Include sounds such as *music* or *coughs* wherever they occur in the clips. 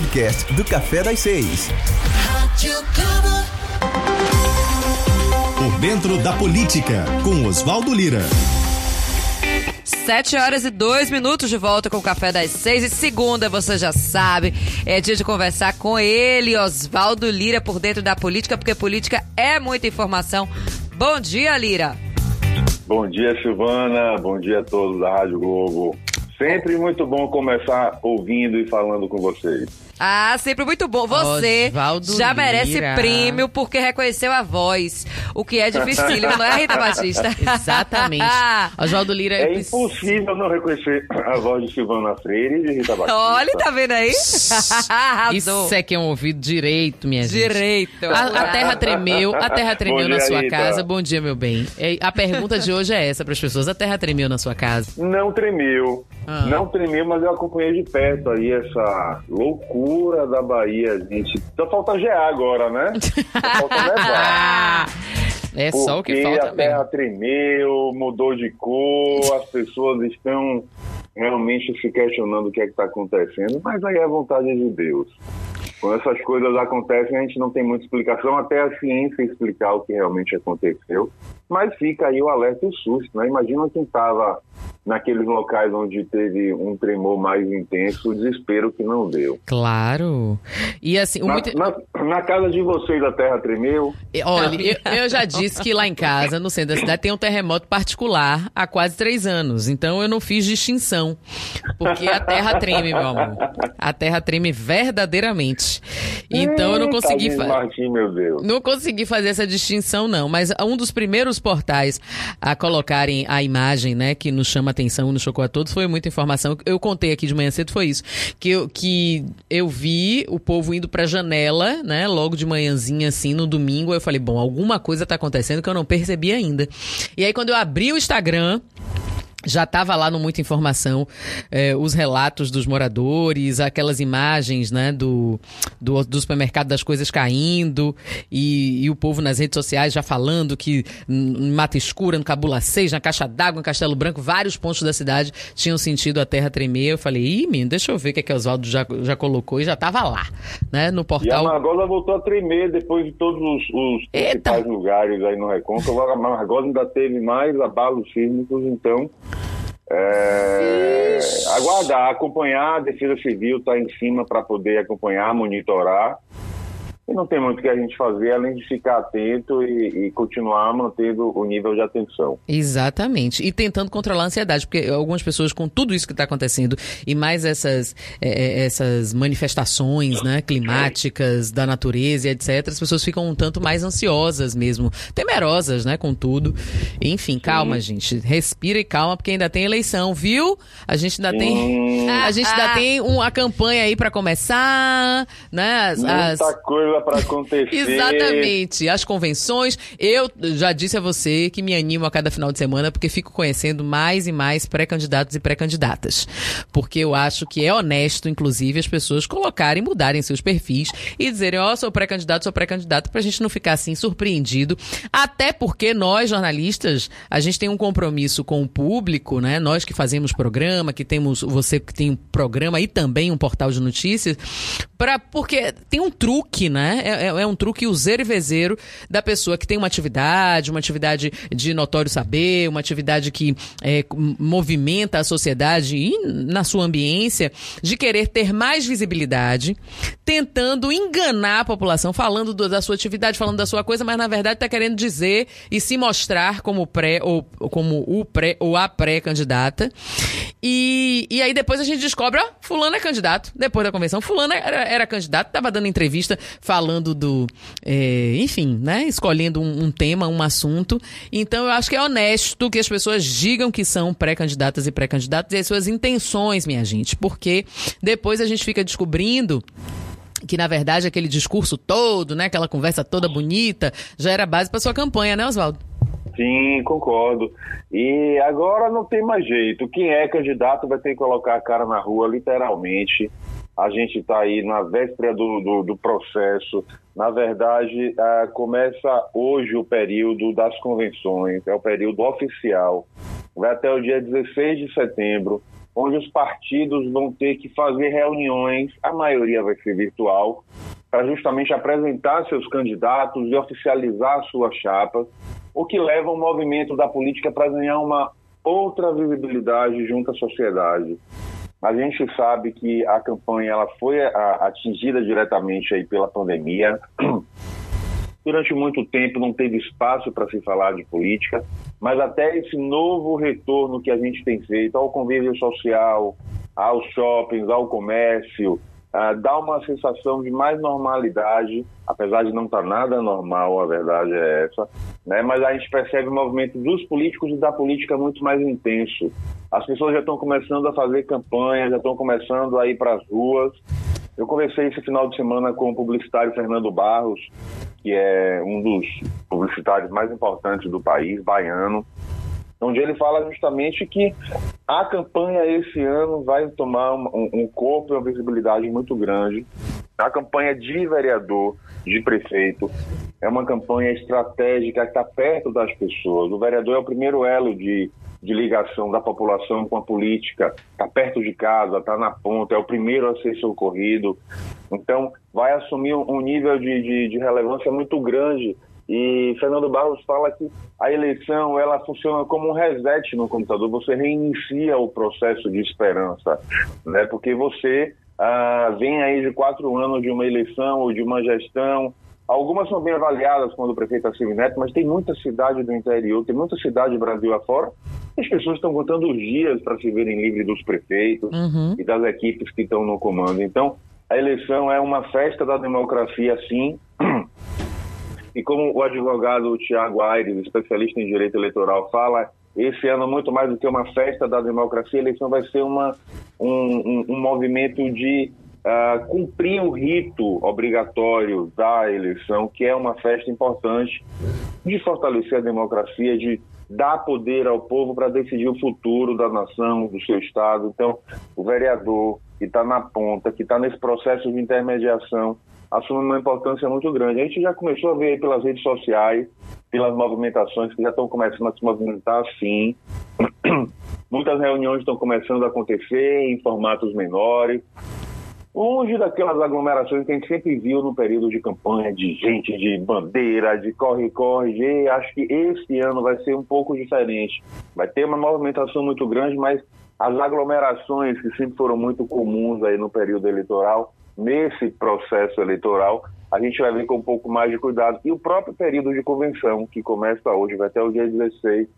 podcast do Café das Seis. Por dentro da política, com Oswaldo Lira. Sete horas e dois minutos de volta com o Café das Seis. E segunda, você já sabe, é dia de conversar com ele, Oswaldo Lira, por dentro da política, porque política é muita informação. Bom dia, Lira. Bom dia, Silvana. Bom dia a todos da Rádio Globo. Sempre muito bom começar ouvindo e falando com vocês. Ah, sempre muito bom. Você Osvaldo já merece Lira. prêmio porque reconheceu a voz, o que é dificílimo, não é, Rita Batista? *laughs* Exatamente. *laughs* Oswaldo Lira É eu impossível não reconhecer a voz de Silvana Freire e de Rita Batista. Olha, tá vendo aí? *laughs* Isso é que é um ouvido direito, minha gente. Direito. A, a terra tremeu, a terra tremeu Bom na dia, sua Rita. casa. Bom dia, meu bem. É, A pergunta de hoje é essa para as pessoas. A terra tremeu na sua casa? Não tremeu. Ah. Não tremeu, mas eu acompanhei de perto aí essa loucura da Bahia, gente. Só falta gear agora, né? Só falta *laughs* nevar. É só o que falta a terra mesmo. tremeu, mudou de cor, as pessoas estão realmente se questionando o que é que está acontecendo, mas aí é a vontade de Deus. Quando essas coisas acontecem, a gente não tem muita explicação, até a ciência explicar o que realmente aconteceu. Mas fica aí o alerta e o susto, né? Imagina quem estava naqueles locais onde teve um tremor mais intenso, o desespero que não deu. Claro. E assim, Na, muito... na- na casa de vocês a terra tremeu? Olha, eu, eu já disse que lá em casa, no centro da cidade, tem um terremoto particular há quase três anos. Então eu não fiz distinção. Porque a terra treme, meu amor. A terra treme verdadeiramente. Então eu não consegui. Luiz fa- Martim, meu Deus. Não consegui fazer essa distinção, não. Mas um dos primeiros portais a colocarem a imagem, né, que nos chama atenção, nos chocou a todos, foi muita informação. Eu contei aqui de manhã cedo, foi isso. Que eu, que eu vi o povo indo pra janela, né, logo de manhãzinha, assim, no domingo. Eu falei, bom, alguma coisa tá acontecendo que eu não percebi ainda. E aí, quando eu abri o Instagram. Já estava lá no Muita Informação eh, os relatos dos moradores, aquelas imagens né, do, do, do supermercado das coisas caindo e, e o povo nas redes sociais já falando que em Mata Escura, no Cabula 6, na Caixa d'Água, em Castelo Branco, vários pontos da cidade tinham sentido a terra tremer. Eu falei, ih, menino, deixa eu ver o que, é que o Oswaldo já, já colocou e já estava lá, né, no E a portal. Margosa voltou a tremer depois de todos os, os principais lugares aí no Recôncavo. A Margosa ainda teve mais abalos sísmicos, então. É, aguardar, acompanhar, a Defesa Civil está em cima para poder acompanhar, monitorar. E não tem muito o que a gente fazer além de ficar atento e, e continuar mantendo o nível de atenção. Exatamente. E tentando controlar a ansiedade, porque algumas pessoas, com tudo isso que está acontecendo, e mais essas, eh, eh, essas manifestações né, climáticas da natureza e etc., as pessoas ficam um tanto mais ansiosas mesmo, temerosas né, com tudo. Enfim, calma, gente. Respira e calma, porque ainda tem eleição, viu? A gente ainda tem. *laughs* A gente ainda tem uma campanha aí para começar, né? As, as- Muita coisa para *laughs* acontecer. Exatamente. As convenções. Eu já disse a você que me animo a cada final de semana porque fico conhecendo mais e mais pré-candidatos e pré-candidatas. Porque eu acho que é honesto, inclusive, as pessoas colocarem, mudarem seus perfis e dizerem, ó, sou pré-candidato, sou pré-candidata, pra gente não ficar assim surpreendido. Até porque nós, jornalistas, a gente tem um compromisso com o público, né? Nós que fazemos programa, que temos, você que tem um programa e também um portal de notícias, pra, porque tem um truque, né? É, é- é um truque useiro e vezeiro da pessoa que tem uma atividade, uma atividade de notório saber, uma atividade que é, movimenta a sociedade e na sua ambiência, de querer ter mais visibilidade, tentando enganar a população, falando do- da sua atividade, falando da sua coisa, mas na verdade está querendo dizer e se mostrar como pré ou como o pré ou a pré-candidata. E, e aí depois a gente descobre, ó, fulano é candidato. Depois da convenção, fulano era, era candidato, tava dando entrevista falando do, é, enfim, né, escolhendo um, um tema, um assunto. Então eu acho que é honesto que as pessoas digam que são pré-candidatas e pré-candidatos e as suas intenções, minha gente, porque depois a gente fica descobrindo que na verdade aquele discurso todo, né, aquela conversa toda bonita, já era base para sua campanha, né, Oswaldo? Sim, concordo. E agora não tem mais jeito. Quem é candidato vai ter que colocar a cara na rua, literalmente. A gente está aí na véspera do, do, do processo. Na verdade, ah, começa hoje o período das convenções, é o período oficial. Vai até o dia 16 de setembro. onde os partidos vão ter que fazer reuniões, a maioria vai ser virtual, para justamente apresentar seus candidatos e oficializar suas chapas, o que leva o movimento da política para ganhar uma outra visibilidade junto à sociedade. A gente sabe que a campanha ela foi atingida diretamente aí pela pandemia. *clears throat* Durante muito tempo não teve espaço para se falar de política, mas até esse novo retorno que a gente tem feito ao convívio social, aos shoppings, ao comércio, uh, dá uma sensação de mais normalidade, apesar de não estar tá nada normal, a verdade é essa, né? mas a gente percebe o movimento dos políticos e da política muito mais intenso. As pessoas já estão começando a fazer campanha, já estão começando a ir para as ruas. Eu conversei esse final de semana com o publicitário Fernando Barros, que é um dos publicitários mais importantes do país, baiano, onde ele fala justamente que a campanha esse ano vai tomar um, um corpo e uma visibilidade muito grande. A campanha de vereador, de prefeito, é uma campanha estratégica que está perto das pessoas. O vereador é o primeiro elo de, de ligação da população com a política, está perto de casa, está na ponta, é o primeiro a ser socorrido. Então, vai assumir um nível de, de, de relevância muito grande e Fernando Barros fala que a eleição ela funciona como um reset no computador. Você reinicia o processo de esperança, né? Porque você ah, vem aí de quatro anos de uma eleição ou de uma gestão. Algumas são bem avaliadas quando o prefeito Assílio Neto, mas tem muita cidade do interior, tem muita cidade do Brasil afora. As pessoas estão contando os dias para se verem livres dos prefeitos uhum. e das equipes que estão no comando. Então, a eleição é uma festa da democracia, sim. E como o advogado Tiago Aires, especialista em direito eleitoral, fala, esse ano, muito mais do que uma festa da democracia, a eleição vai ser uma, um, um, um movimento de uh, cumprir o rito obrigatório da eleição, que é uma festa importante de fortalecer a democracia, de dar poder ao povo para decidir o futuro da nação, do seu estado. Então, o vereador que está na ponta, que está nesse processo de intermediação, assume uma importância muito grande. A gente já começou a ver pelas redes sociais, pelas movimentações que já estão começando a se movimentar assim. *clears throat* Muitas reuniões estão começando a acontecer em formatos menores. Longe daquelas aglomerações que a gente sempre viu no período de campanha, de gente, de bandeira, de corre-corre. Acho que esse ano vai ser um pouco diferente. Vai ter uma movimentação muito grande, mas as aglomerações que sempre foram muito comuns aí no período eleitoral nesse processo eleitoral, a gente vai ver com um pouco mais de cuidado. E o próprio período de convenção, que começa hoje, vai até o dia 16,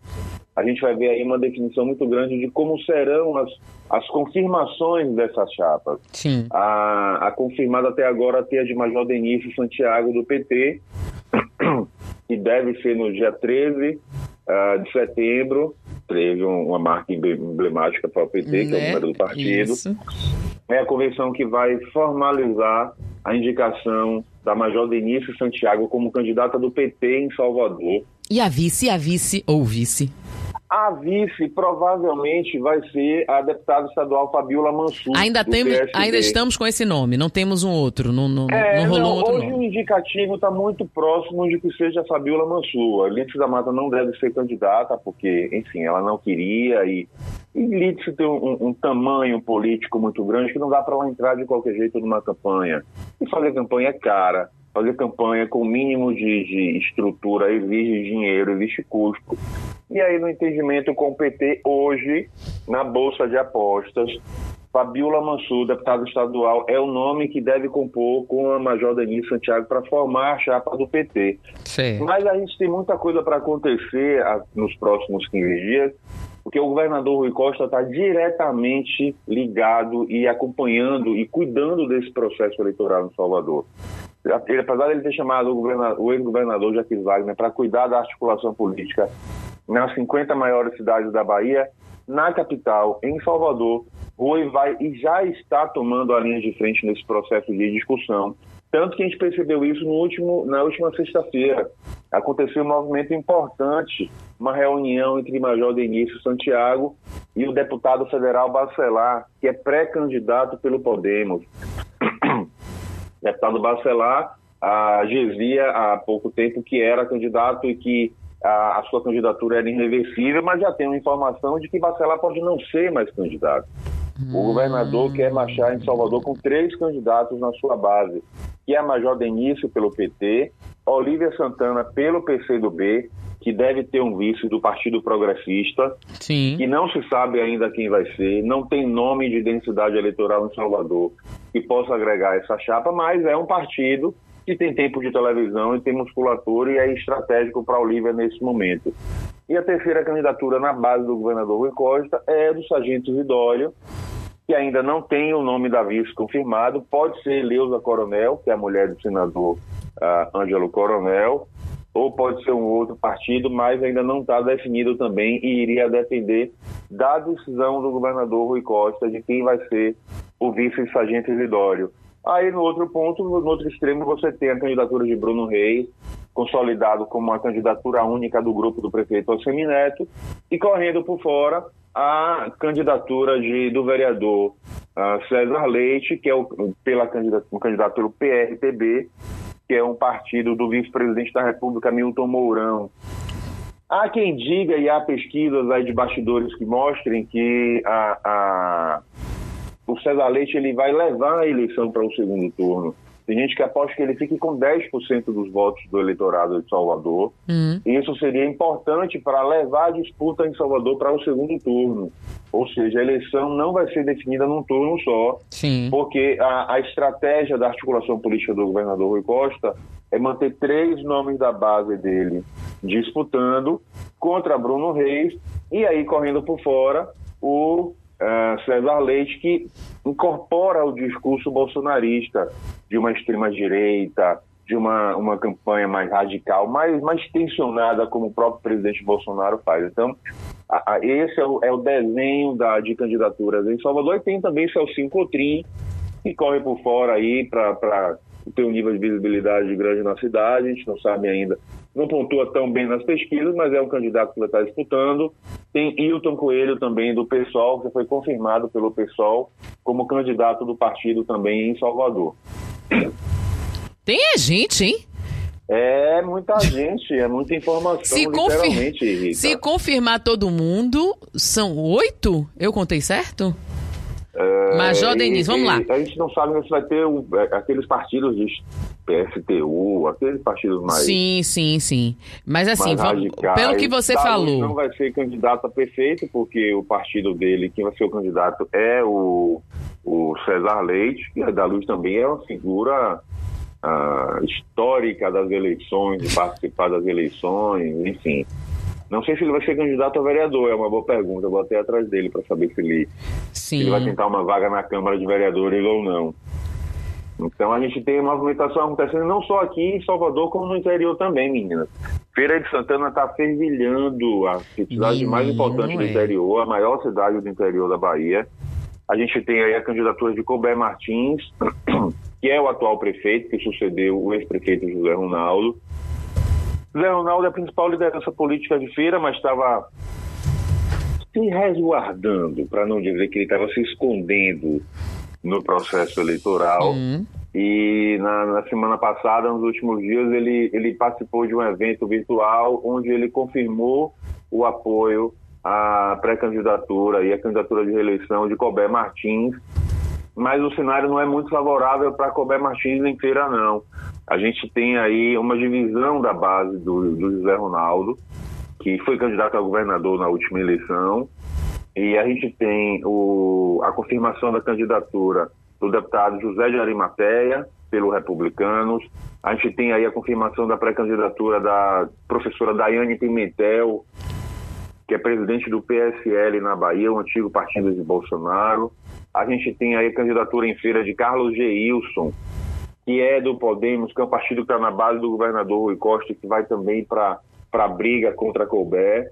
a gente vai ver aí uma definição muito grande de como serão as, as confirmações dessas chapas. Sim. A, a confirmada até agora tem a de Major Denise Santiago, do PT, *clears throat* que deve ser no dia 13 uh, ah, de setembro. Teve uma marca emblemática para o PT, né? que é o né? número do partido. Isso é a convenção que vai formalizar a indicação da Major Denise Santiago como candidata do PT em Salvador. E a vice, a vice ou vice? A vice provavelmente vai ser a deputada estadual Fabiola Mansur. Ainda, temos, ainda estamos com esse nome, não temos um outro, não, não, é, não rolou não, um outro hoje nome. o indicativo está muito próximo de que seja a Fabiola Mansur. A Lídice da Mata não deve ser candidata, porque, enfim, ela não queria e, e Lídice tem um, um, tamanho político muito grande que não dá para ela entrar de qualquer jeito numa campanha. E fazer campanha é cara fazer campanha com o mínimo de, de, estrutura exige dinheiro, existe custo. E aí, no entendimento com o PT, hoje, na Bolsa de Apostas, Fabiola Mansur, deputada estadual, é o nome que deve compor com a Major Denise Santiago para formar a chapa do PT. Sim. Mas a gente tem muita coisa para acontecer nos próximos 15 dias, porque o governador Rui Costa está diretamente ligado e acompanhando e cuidando desse processo eleitoral em Salvador. Ele, apesar de ele ter chamado o, o ex-governador Jaquim Wagner para cuidar da articulação política nas 50 maiores cidades da Bahia, na capital, em Salvador, Rui vai e já está tomando a linha de frente nesse processo de discussão. Tanto que a gente percebeu isso no último, na última sexta-feira. Aconteceu um movimento importante, uma reunião entre Major Denício Santiago e o deputado federal Bacelar, que é pré-candidato pelo Podemos. *coughs* deputado Bacelar a, dizia há pouco tempo que era candidato e que a, a, sua candidatura era irreversível, mas já tem uma informação de que Bacelar pode não ser mais candidato. Hum. O governador quer marchar em Salvador com três candidatos na sua base, que é a Major Denício pelo PT, Olívia Santana pelo PCdoB, que deve ter um vice do Partido Progressista, Sim. que não se sabe ainda quem vai ser, não tem nome de densidade eleitoral em Salvador que possa agregar essa chapa, mas é um partido que tem tempo de televisão e tem musculatura e é estratégico para Olívia nesse momento. E a terceira candidatura na base do governador Rui Costa é do Sargento Zidório, que ainda não tem o nome da vice confirmado, pode ser Leusa Coronel, que é a mulher do senador uh, Ângelo Coronel, ou pode ser um outro partido, mas ainda não está definido também e iria depender da decisão do governador Rui Costa de quem vai ser o vice-sargento Isidório. Aí, no outro ponto, no outro extremo, você tem a candidatura de Bruno Reis, consolidado como uma candidatura única do grupo do prefeito Alcemineto, e correndo por fora a candidatura de, do vereador uh, César Leite, que é o, pela candidatura, candidato pelo PRTB, que é um partido do vice-presidente da República, Milton Mourão. Há quem diga, e há pesquisas aí de bastidores que mostrem que a, a, o César Leite ele vai levar a eleição para o segundo turno. Tem gente que aposta que ele fique com 10% dos votos do eleitorado de Salvador. Uhum. Isso seria importante para levar a disputa em Salvador para o segundo turno. Ou seja, a eleição não vai ser definida num turno só, Sim. porque a, a estratégia da articulação política do governador Rui Costa é manter três nomes da base dele disputando contra Bruno Reis e aí correndo por fora o uh, César Leite, que incorpora o discurso bolsonarista de uma extrema-direita, de uma, uma campanha mais radical, mais, mais tensionada, como o próprio presidente Bolsonaro faz. Então, a, a, esse é o, é o, desenho da, de candidaturas em Salvador. E tem também Celcinho Cotrim, que corre por fora aí para ter um nível de visibilidade grande na cidade. A gente não sabe ainda não pontua tão bem nas pesquisas, mas é um candidato que estar disputando. Tem Hilton Coelho também do PSOL, que foi confirmado pelo PSOL como candidato do partido também em Salvador. Tem gente, hein? É muita gente, é muita informação, se literalmente, confir... Se confirmar todo mundo, são oito? Eu contei certo? É, Major Denise, vamos lá. A gente não sabe se vai ter é, aqueles partidos de PSTU, aqueles partidos mais. Sim, sim, sim. Mas assim, vamos, pelo que você falou. não vai ser candidato a prefeito, porque o partido dele, quem vai ser o candidato é o, o César Leite, e a da Luz também é uma figura uh, histórica das eleições, de participar das eleições, enfim. Não sei se ele vai ser candidato a vereador, é uma boa pergunta. Eu vou até atrás dele para saber se ele, se ele vai tentar uma vaga na Câmara de Vereadores ou não. Então a gente tem movimentação acontecendo não só aqui em Salvador, como no interior também, meninas. Feira de Santana está fervilhando, a cidade mais importante do é. interior, a maior cidade do interior da Bahia. A gente tem aí a candidatura de Colbert Martins, *clears throat* que é o atual prefeito, que sucedeu o ex-prefeito José Ronaldo. Zé Ronaldo é a principal liderança política de feira, mas estava se resguardando, para não dizer que ele estava se escondendo no processo eleitoral. Uhum. E na, na, semana passada, nos últimos dias, ele, ele participou de um evento virtual onde ele confirmou o apoio à pré-candidatura e à candidatura de reeleição de Colbert Martins, mas o cenário não é muito favorável para Colbert Martins em feira, não. A gente tem aí uma divisão da base do, do José Ronaldo, que foi candidato a governador na última eleição, e a gente tem o, a confirmação da candidatura do deputado José de Arimateia, pelo Republicanos. A gente tem aí a confirmação da pré-candidatura da professora Daiane Pimentel, que é presidente do PSL na Bahia, o antigo partido de Bolsonaro. A gente tem aí a candidatura em feira de Carlos Geilson, que é do Podemos, que é um partido que está na base do governador Rui Costa, que vai também para a briga contra a Colbert.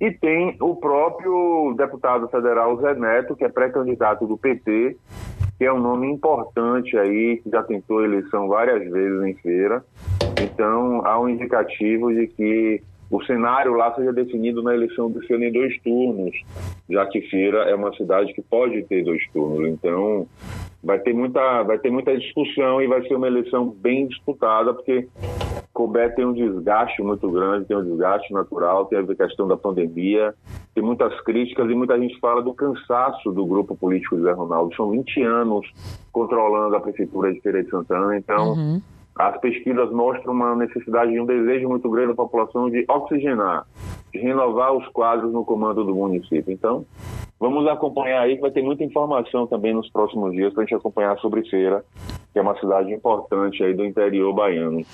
E tem o próprio deputado federal Zé Neto, que é pré-candidato do PT, que é um nome importante aí, que já tentou eleição várias vezes em feira. Então, há um indicativo de que o cenário lá seja definido na eleição do ano em dois turnos, já que Feira é uma cidade que pode ter dois turnos. Então, vai ter muita, vai ter muita discussão e vai ser uma eleição bem disputada, porque Colbert tem um desgaste muito grande, tem um desgaste natural, tem a questão da pandemia, tem muitas críticas e muita gente fala do cansaço do grupo político de Zé Ronaldo. São 20 anos controlando a prefeitura de Feira de Santana, então uhum. As pesquisas mostram uma necessidade e um desejo muito grande da população de oxigenar, de renovar os quadros no comando do município. Então, vamos acompanhar aí, que vai ter muita informação também nos próximos dias para a gente acompanhar sobre Feira que é uma cidade importante aí do interior baiano.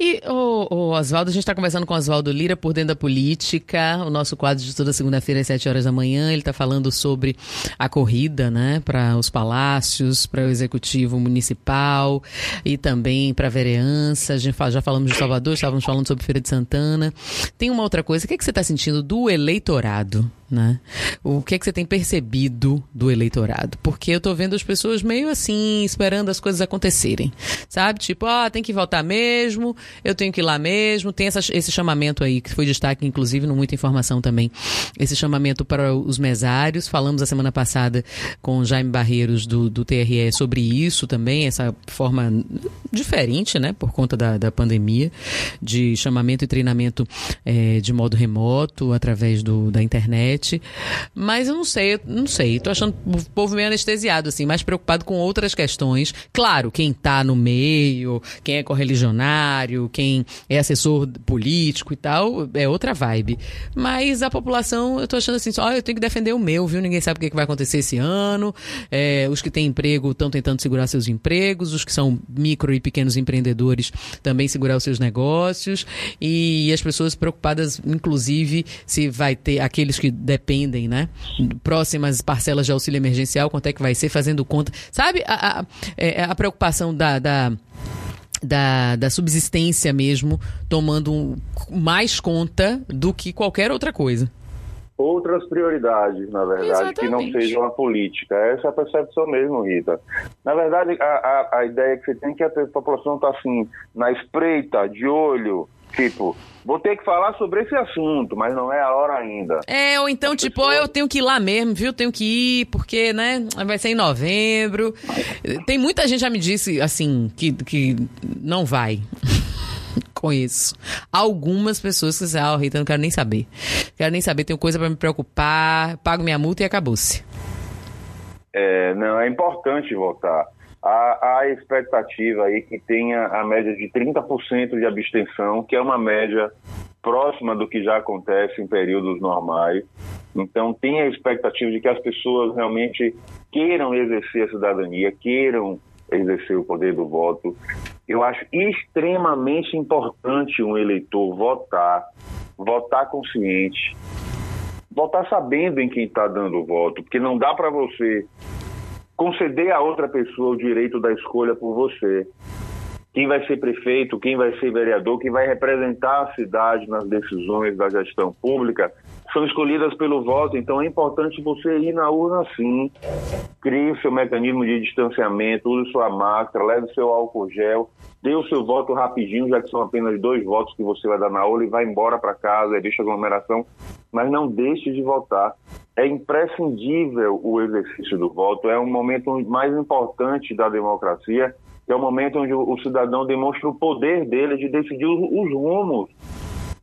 E, o, Oswaldo, a gente está conversando com o Oswaldo Lira por dentro da política, o nosso quadro de toda segunda-feira às 7 horas da manhã, ele está falando sobre a corrida, né, para os palácios, para o executivo municipal e também para a vereança, a gente já falamos de Salvador, estávamos falando sobre Feira de Santana. Tem uma outra coisa, o que, é que você está sentindo do eleitorado? Né? O que é que você tem percebido do eleitorado? Porque eu tô vendo as pessoas meio assim, esperando as coisas acontecerem, sabe? Tipo, ah, tem que votar mesmo, eu tenho que ir lá mesmo. Tem essa, esse chamamento aí, que foi destaque, inclusive, no Muita Informação também. Esse chamamento para os mesários. Falamos a semana passada com Jaime Barreiros do, do TRE sobre isso também, essa forma diferente, né, por conta da, da pandemia, de chamamento e treinamento é, de modo remoto, através do, da internet mas eu não sei, não sei. Tô achando o povo meio anestesiado, assim, mais preocupado com outras questões. Claro, quem tá no meio, quem é correligionário, quem é assessor político e tal, é outra vibe. Mas a população, eu tô achando assim, só, oh, eu tenho que defender o meu, viu? Ninguém sabe o que, é que vai acontecer esse ano. É, os que têm emprego estão tentando segurar seus empregos, os que são micro e pequenos empreendedores também segurar os seus negócios. E as pessoas preocupadas, inclusive, se vai ter aqueles que dependem, né? Próximas parcelas de auxílio emergencial, quanto é que vai ser, fazendo conta. Sabe a, a, é, a preocupação da, da da, da subsistência mesmo, tomando mais conta do que qualquer outra coisa. Outras prioridades, na verdade, Exatamente. que não sejam a política. Essa é a percepção mesmo, Rita. Na verdade, a, a, a ideia que você tem é que a população está assim, na espreita, de olho, tipo, Vou ter que falar sobre esse assunto, mas não é a hora ainda. É, ou então, tipo, pessoa... eu tenho que ir lá mesmo, viu? Tenho que ir, porque, né, vai ser em novembro. Tem muita gente já me disse, assim, que, que não vai. *laughs* Conheço. Algumas pessoas que dizem, ah, Rita, não quero nem saber. Quero nem saber, tenho coisa para me preocupar, pago minha multa e acabou-se. É, não, é importante votar há, há expectativa aí que tenha a média de 30% de abstenção, que é uma média próxima do que já acontece em períodos normais. Então, tem a expectativa de que as pessoas realmente queiram exercer a cidadania, queiram exercer o poder do voto. Eu acho extremamente importante um eleitor votar, votar consciente, votar sabendo em quem está dando o voto, porque não dá para você conceder a outra pessoa o direito da escolha por você. Quem vai ser prefeito, quem vai ser vereador, quem vai representar a cidade nas decisões da gestão pública, são escolhidas pelo voto, então é importante você ir na urna sim. Crie o seu mecanismo de distanciamento, use sua máscara, leve seu álcool gel, dê o seu voto rapidinho, já que são apenas dois votos que você vai dar na urna e vai embora para casa, deixa a aglomeração, mas não deixe de votar é imprescindível o exercício do voto, é um momento mais importante da democracia, é o um momento onde o cidadão demonstra o poder dele de decidir os rumos.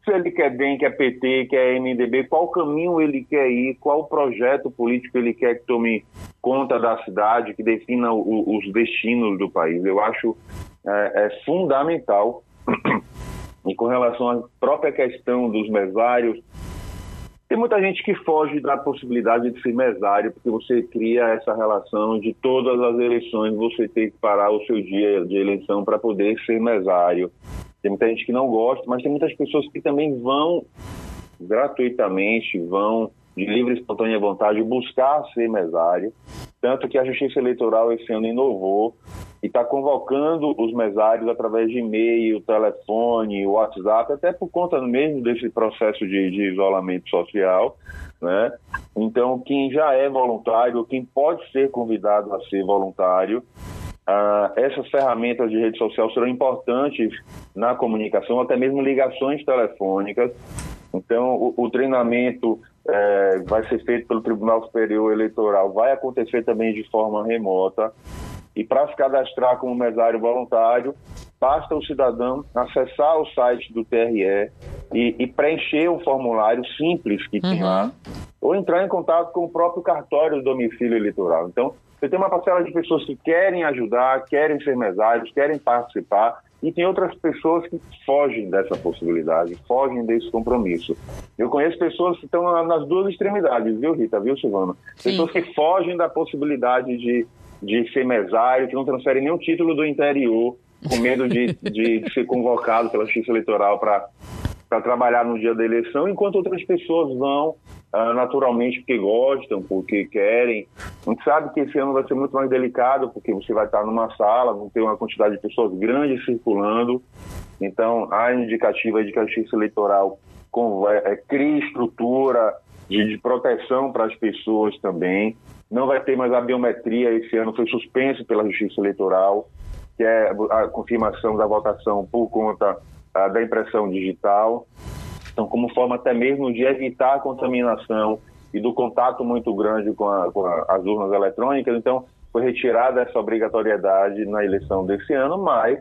Se ele quer bem, quer PT, quer MDB, qual caminho ele quer ir, qual projeto político ele quer que tome conta da cidade, que defina o, os destinos do país. Eu acho é, é fundamental. E com relação à própria questão dos mesários, tem muita gente que foge da possibilidade de ser mesário, porque você cria essa relação de todas as eleições você ter que parar o seu dia de eleição para poder ser mesário. Tem muita gente que não gosta, mas tem muitas pessoas que também vão gratuitamente, vão de livre e espontânea vontade buscar ser mesário. Tanto que a Justiça Eleitoral esse ano inovou e está convocando os mesários através de e-mail, telefone, WhatsApp, até por conta mesmo desse processo de, de isolamento social. Né? Então, quem já é voluntário, quem pode ser convidado a ser voluntário, ah, essas ferramentas de rede social serão importantes na comunicação, até mesmo ligações telefônicas. Então, o, o treinamento é, vai ser feito pelo Tribunal Superior Eleitoral, vai acontecer também de forma remota. E para se cadastrar como mesário voluntário, basta o cidadão acessar o site do TRE e, e preencher um formulário simples que tem lá, ou entrar em contato com o próprio cartório do domicílio eleitoral. Então, você tem uma parcela de pessoas que querem ajudar, querem ser mesários, querem participar, e tem outras pessoas que fogem dessa possibilidade, fogem desse compromisso. Eu conheço pessoas que estão nas duas extremidades, viu, Rita, viu, Silvana? Pessoas que fogem da possibilidade de, de ser mesário, que não transferem nenhum título do interior, com medo de, de ser convocado pela Justiça Eleitoral para para trabalhar no dia da eleição, enquanto outras pessoas vão uh, naturalmente porque gostam, porque querem. A gente sabe que esse ano vai ser muito mais delicado, porque você vai estar numa sala, vão ter uma quantidade de pessoas grandes circulando. Então, a indicativa de que a Justiça Eleitoral é, cria estrutura de, de proteção para as pessoas também. Não vai ter mais a biometria esse ano, foi suspenso pela Justiça Eleitoral, que é a confirmação da votação por conta da impressão digital. Então, como forma até mesmo de evitar a contaminação e do contato muito grande com, a, com a, as urnas eletrônicas, então foi retirada essa obrigatoriedade na eleição desse ano, mas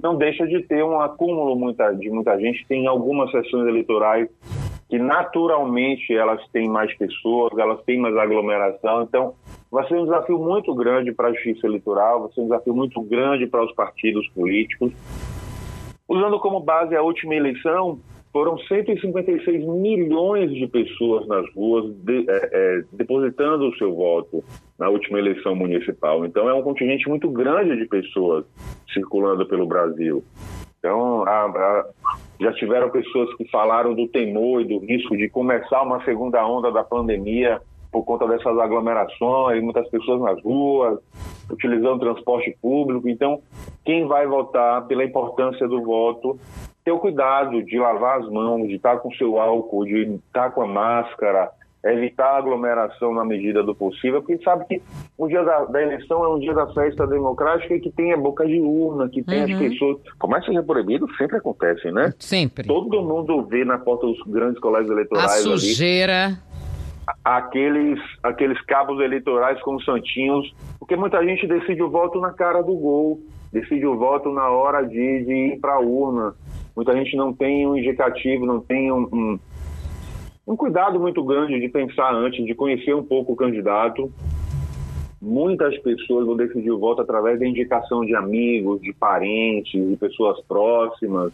não deixa de ter um acúmulo muita, de muita gente. Tem algumas sessões eleitorais que naturalmente elas têm mais pessoas, elas têm mais aglomeração, então vai ser um desafio muito grande para a justiça eleitoral, vai ser um desafio muito grande para os partidos políticos. Usando como base a última eleição, foram 156 milhões de pessoas nas ruas de, é, é, depositando o seu voto na última eleição municipal. Então é um contingente muito grande de pessoas circulando pelo Brasil. Então a, a, já tiveram pessoas que falaram do temor e do risco de começar uma segunda onda da pandemia por conta dessas aglomerações, muitas pessoas nas ruas, utilizando transporte público. Então, quem vai votar pela importância do voto, ter o cuidado de lavar as mãos, de estar com seu álcool, de estar com a máscara, evitar a aglomeração na medida do possível, porque sabe que o dia da, da, eleição é um dia da festa democrática e que tem a boca de urna, que tem uhum. as pessoas. Como é que seja proibido, sempre acontece, né? Sempre. Todo mundo vê na porta dos grandes colégios eleitorais. A sujeira. Ali, aqueles, aqueles cabos eleitorais como santinhos, porque muita gente decide o voto na cara do gol, decide o voto na hora de, de ir para a urna. Muita gente não tem um indicativo, não tem um, um, um cuidado muito grande de pensar antes, de conhecer um pouco o candidato. Muitas pessoas vão decidir o voto através da indicação de amigos, de parentes, de pessoas próximas.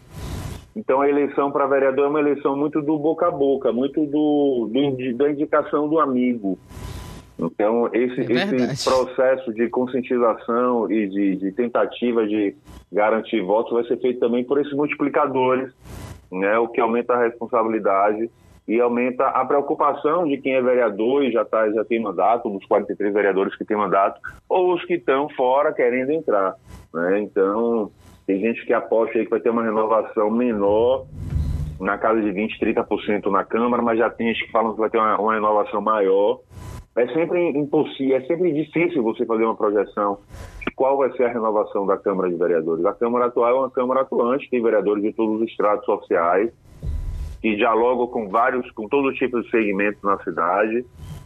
Então a eleição para vereador é uma eleição muito do boca a boca, muito do, do da indicação do amigo. Então esse, é esse processo de conscientização e de, de, tentativa de garantir votos vai ser feito também por esses multiplicadores, né, o que aumenta a responsabilidade e aumenta a preocupação de quem é vereador e já, tá, já tem mandato, dos 43 vereadores que têm mandato, ou os que estão fora querendo entrar. Né? Então, tem gente que aposta aí que vai ter uma renovação menor, na casa de 20%, 30% na Câmara, mas já tem gente que falam que vai ter uma, uma renovação maior. É sempre impossível, é sempre difícil você fazer uma projeção de qual vai ser a renovação da Câmara de Vereadores. A Câmara atual é uma Câmara atuante, tem vereadores de todos os estratos sociais, que dialogam com vários, com todo tipo de segmentos na cidade.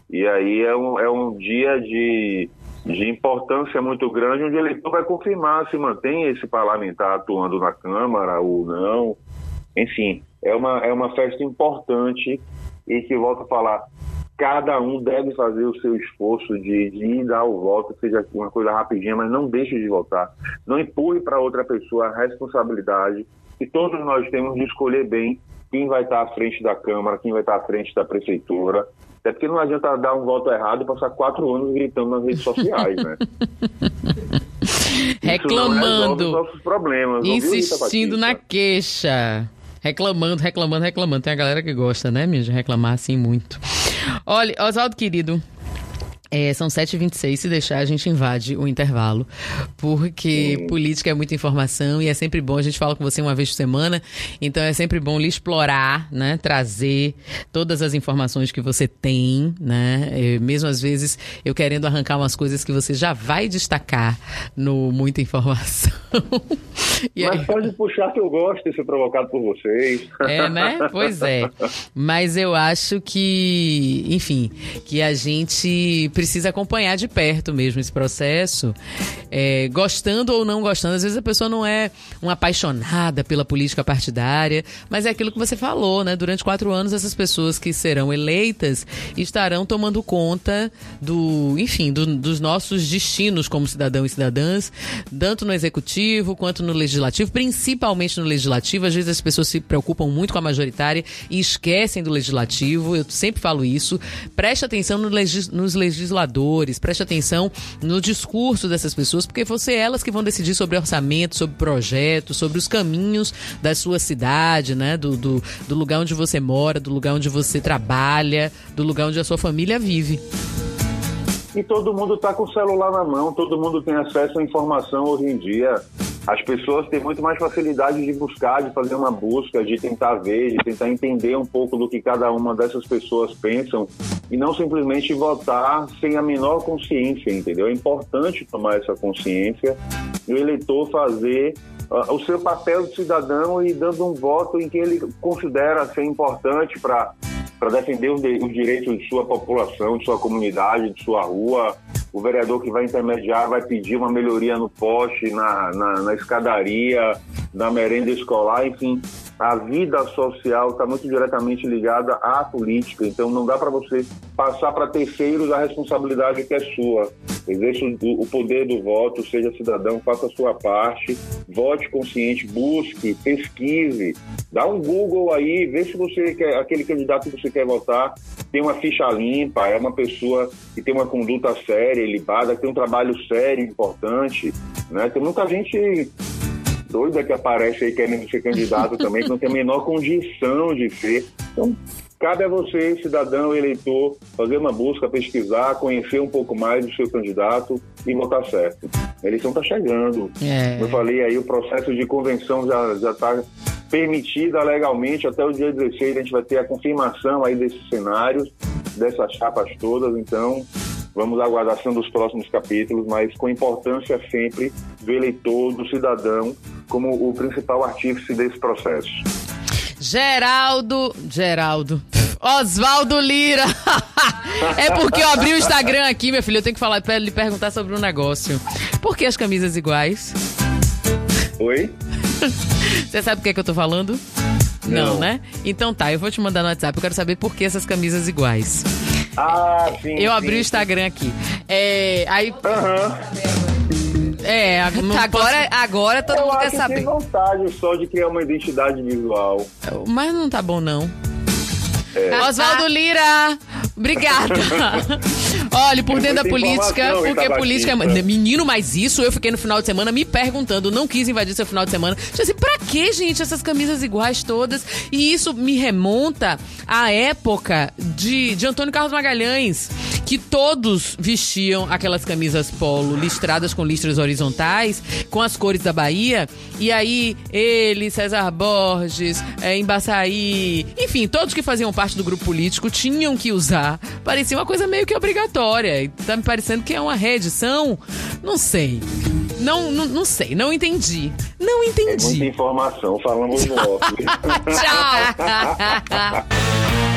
E aí é um, é um dia de de importância muito grande, onde o eleitor vai confirmar se mantém esse parlamentar atuando na Câmara ou não. Enfim, é uma, é uma festa importante e que, volto a falar, cada um deve fazer o seu esforço de, de ir dar o voto, seja uma coisa rapidinha, mas não deixe de votar. Não empurre para outra pessoa a responsabilidade que todos nós temos de escolher bem quem vai estar à frente da Câmara, quem vai estar à frente da Prefeitura, até porque não adianta dar um voto errado e passar quatro anos gritando nas redes sociais, né? *laughs* Reclamando. nossos problemas, insistindo na queixa. Reclamando, reclamando, reclamando. Tem a galera que gosta, né, minha, de reclamar assim muito. Olha, Oswaldo querido, é, são 7h26, se deixar a gente invade o intervalo, porque Sim. política é muita informação e é sempre bom, a gente fala com você uma vez por semana, então é sempre bom lhe explorar, né, trazer todas as informações que você tem, né, mesmo às vezes eu querendo arrancar umas coisas que você já vai destacar no Muita Informação. *laughs* Mas pode puxar que eu gosto de ser provocado por vocês. É, né? Pois é. *laughs* Mas eu acho que, enfim, que a gente precisa acompanhar de perto mesmo esse processo. É, gostando ou não gostando. Às vezes a pessoa não é uma apaixonada pela política partidária, mas é aquilo que você falou, né? Durante quatro anos, essas pessoas que serão eleitas estarão tomando conta do, enfim, do, dos nossos destinos como cidadão e cidadãs, tanto no executivo quanto no legislativo, principalmente no legislativo. Às vezes as pessoas se preocupam muito com a majoritária e esquecem do legislativo. Eu sempre falo isso. Preste atenção no legis, nos legisladores, preste atenção no discurso dessas pessoas, porque vão ser elas que vão decidir sobre orçamento, sobre projetos, sobre os caminhos da sua cidade, né? Do, do, do lugar onde você mora, do lugar onde você trabalha, do lugar onde a sua família vive. E todo mundo está com o celular na mão, todo mundo tem acesso à informação hoje em dia. As pessoas têm muito mais facilidade de buscar, de fazer uma busca, de tentar ver, de tentar entender um pouco do que cada uma dessas pessoas pensam e não simplesmente votar sem a menor consciência, entendeu? É importante tomar essa consciência e o eleitor fazer uh, o seu papel de cidadão e dando um voto em que ele considera ser importante para para defender os, os, direitos de sua população, de sua comunidade, de sua rua. O vereador que vai intermediar vai pedir uma melhoria no poste, na, na, na escadaria, na merenda escolar, enfim. A vida social está muito diretamente ligada à política, então não dá para você passar para terceiros a responsabilidade que é sua. Exerça o poder do voto, seja cidadão, faça a sua parte, vote consciente, busque, pesquise, dá um Google aí, vê se você quer, aquele candidato que você quer votar tem uma ficha limpa, é uma pessoa que tem uma conduta séria, libada, que tem um trabalho sério, importante. Né? Tem muita gente doida que aparece aí querendo ser candidato também, que não tem a menor condição de ser. Então, cabe a você, cidadão, eleitor, fazer uma busca, pesquisar, conhecer um pouco mais do seu candidato e votar certo. A eleição está chegando. É. Eu falei aí, o processo de convenção já está permitida legalmente até o dia 16 a gente vai ter a confirmação aí desses cenários, dessas chapas todas, então vamos aguardar sendo os próximos capítulos, mas com importância sempre do eleitor, do cidadão, como o principal artífice desse processo. Geraldo. Geraldo. Oswaldo Lira. *laughs* é porque eu abri o Instagram aqui, meu filho. Eu tenho que falar para lhe perguntar sobre um negócio. Por que as camisas iguais? Oi? *laughs* Você sabe o que é que eu tô falando? Não. Não, né? Então tá, eu vou te mandar no WhatsApp. Eu quero saber por que essas camisas iguais. Ah, sim. Eu abri sim. o Instagram aqui. É, aí. Aham. É, agora, posso... agora todo eu mundo quer saber. Tem vontade só de criar uma identidade visual. Mas não tá bom, não. É. Oswaldo Lira! Obrigada. *laughs* Olha, por dentro da política, porque política é. Menino, mas isso eu fiquei no final de semana me perguntando, não quis invadir seu final de semana. Tipo assim, pra que, gente, essas camisas iguais todas? E isso me remonta à época de, de Antônio Carlos Magalhães, que todos vestiam aquelas camisas polo listradas com listras horizontais, com as cores da Bahia. E aí, ele, César Borges, é, Embaçaí, enfim, todos que faziam parte do grupo político tinham que usar. Parecia uma coisa meio que obrigatória. Tá me parecendo que é uma reedição. Não sei. Não, não, não sei, não entendi. Não entendi. É muita informação, falamos off. *laughs* Tchau! *laughs*